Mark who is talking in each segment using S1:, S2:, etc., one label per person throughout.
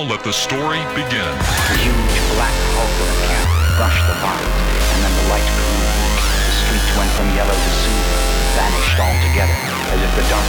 S1: Now let the story begin.
S2: Huge black hulk of the camp brushed the and then the light grew. The went from yellow to silver, vanished altogether, as if the dark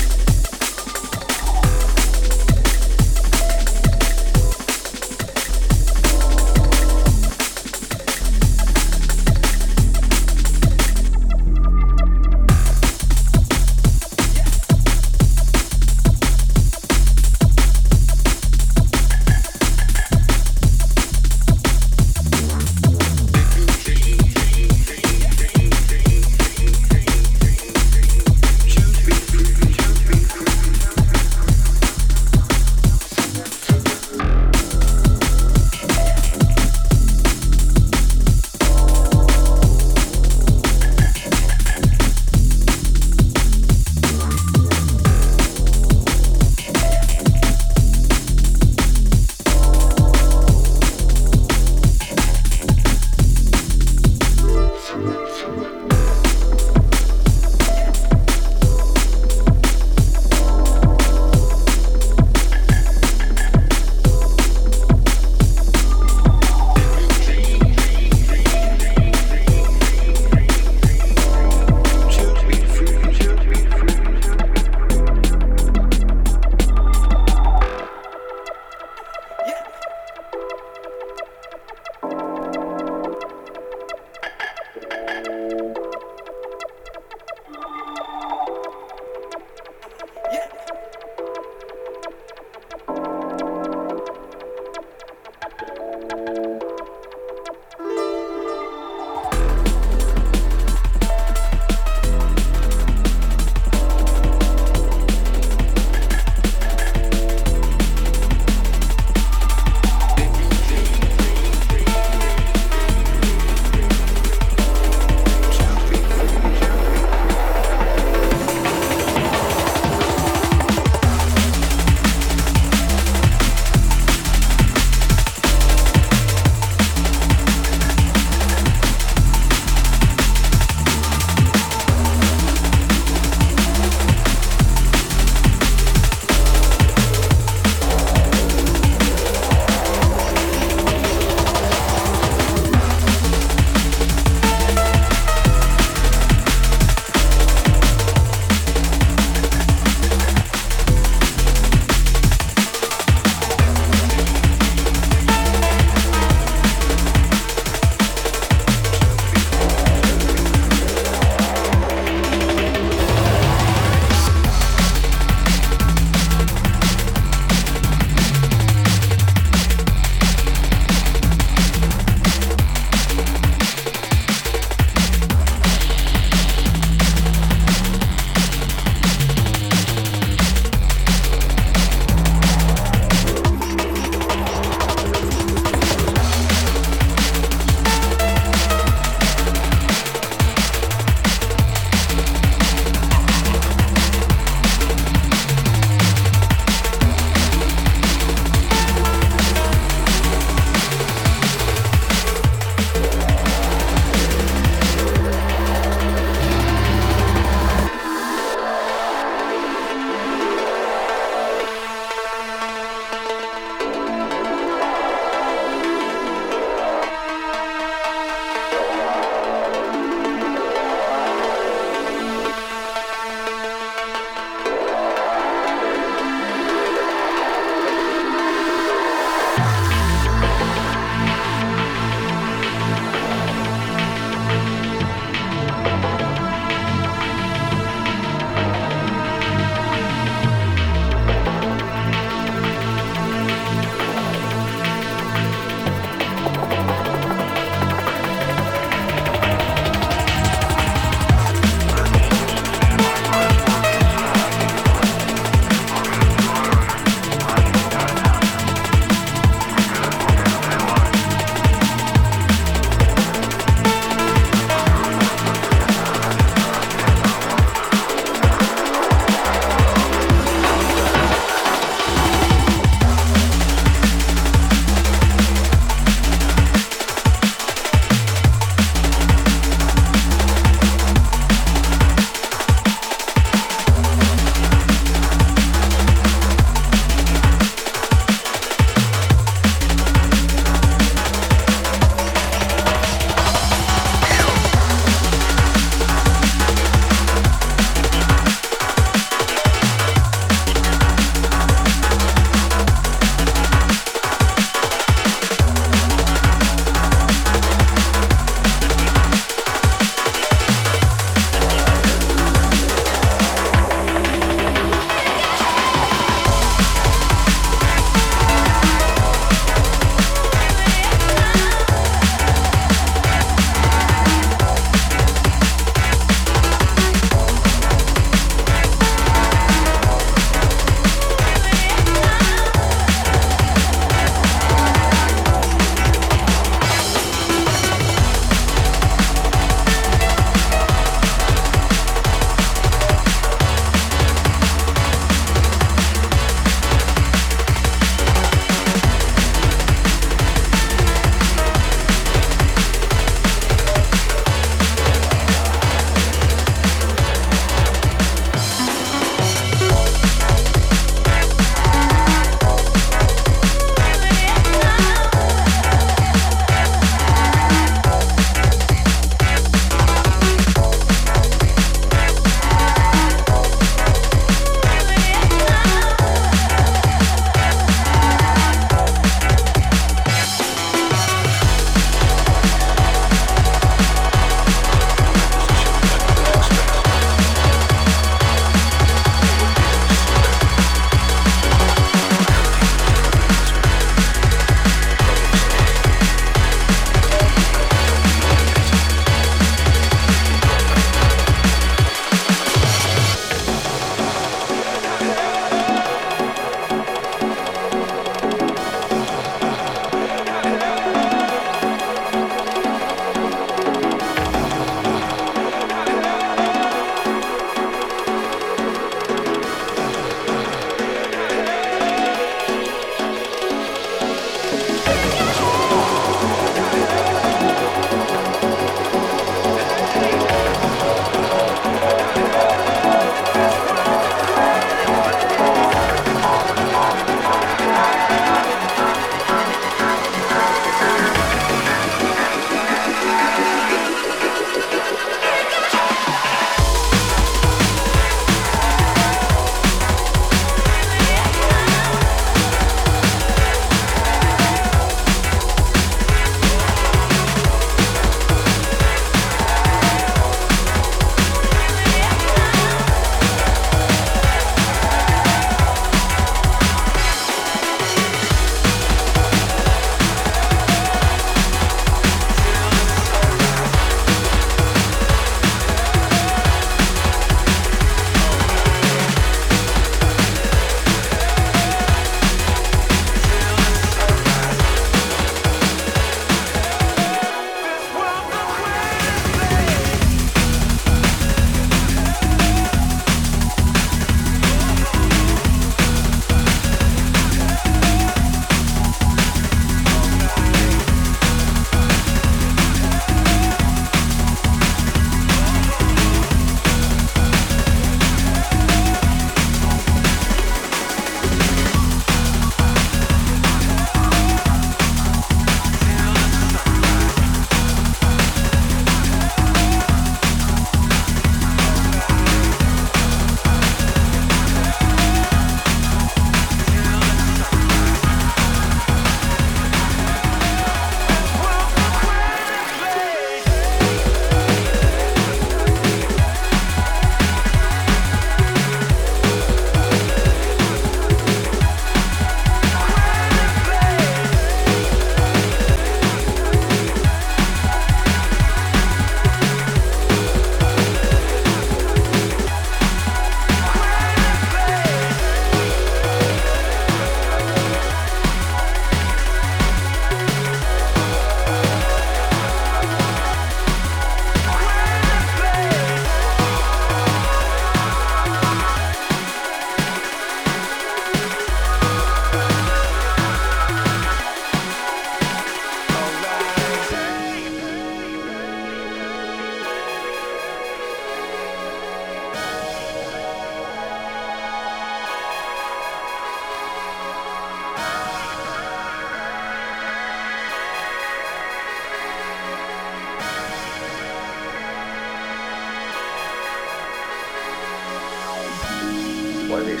S2: And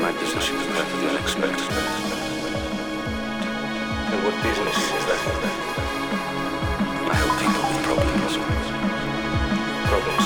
S2: my business is that of the
S1: unexpected. And what business
S3: is that? I help people with problems. Problems.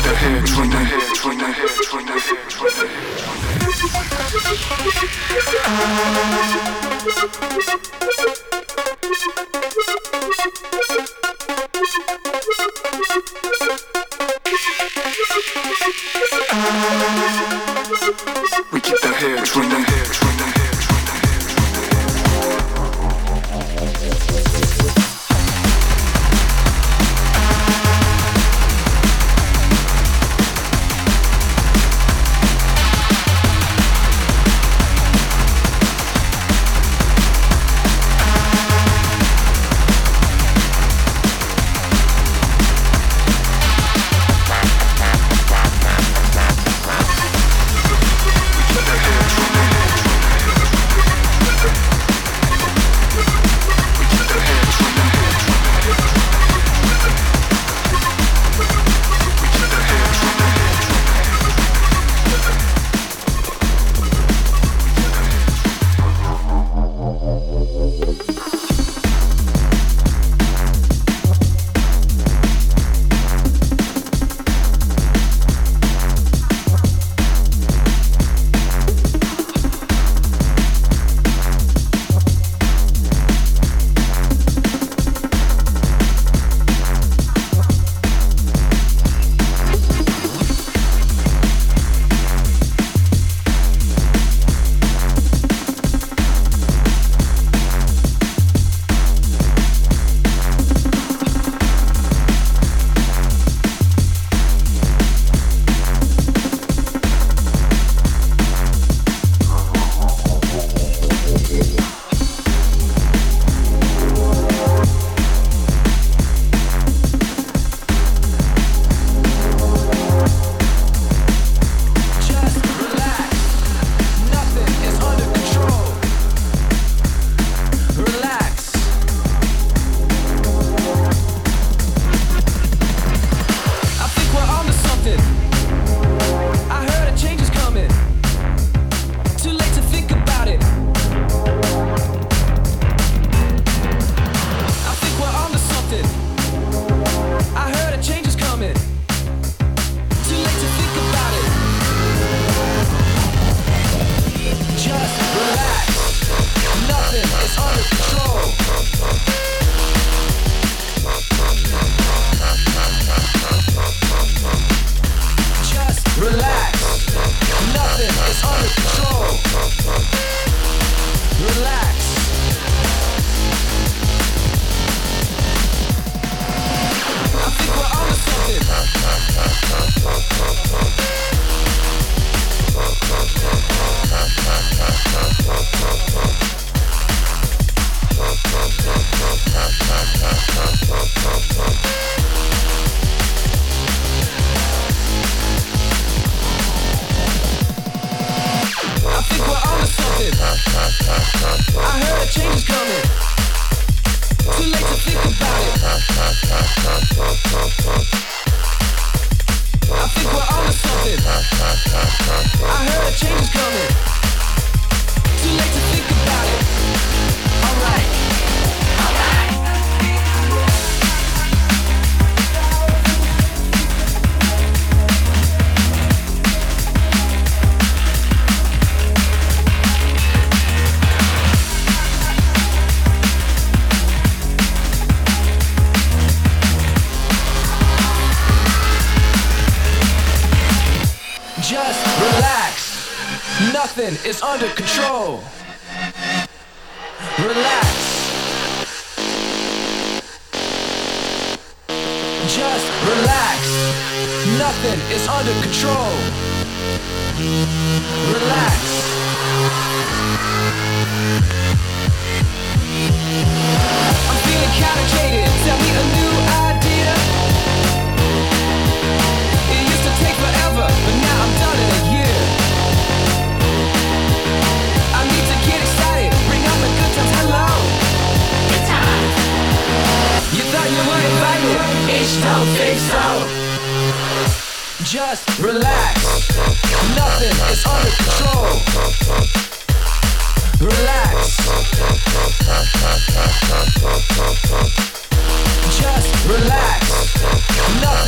S3: Think so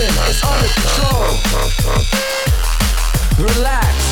S3: Nothing is under control. Relax.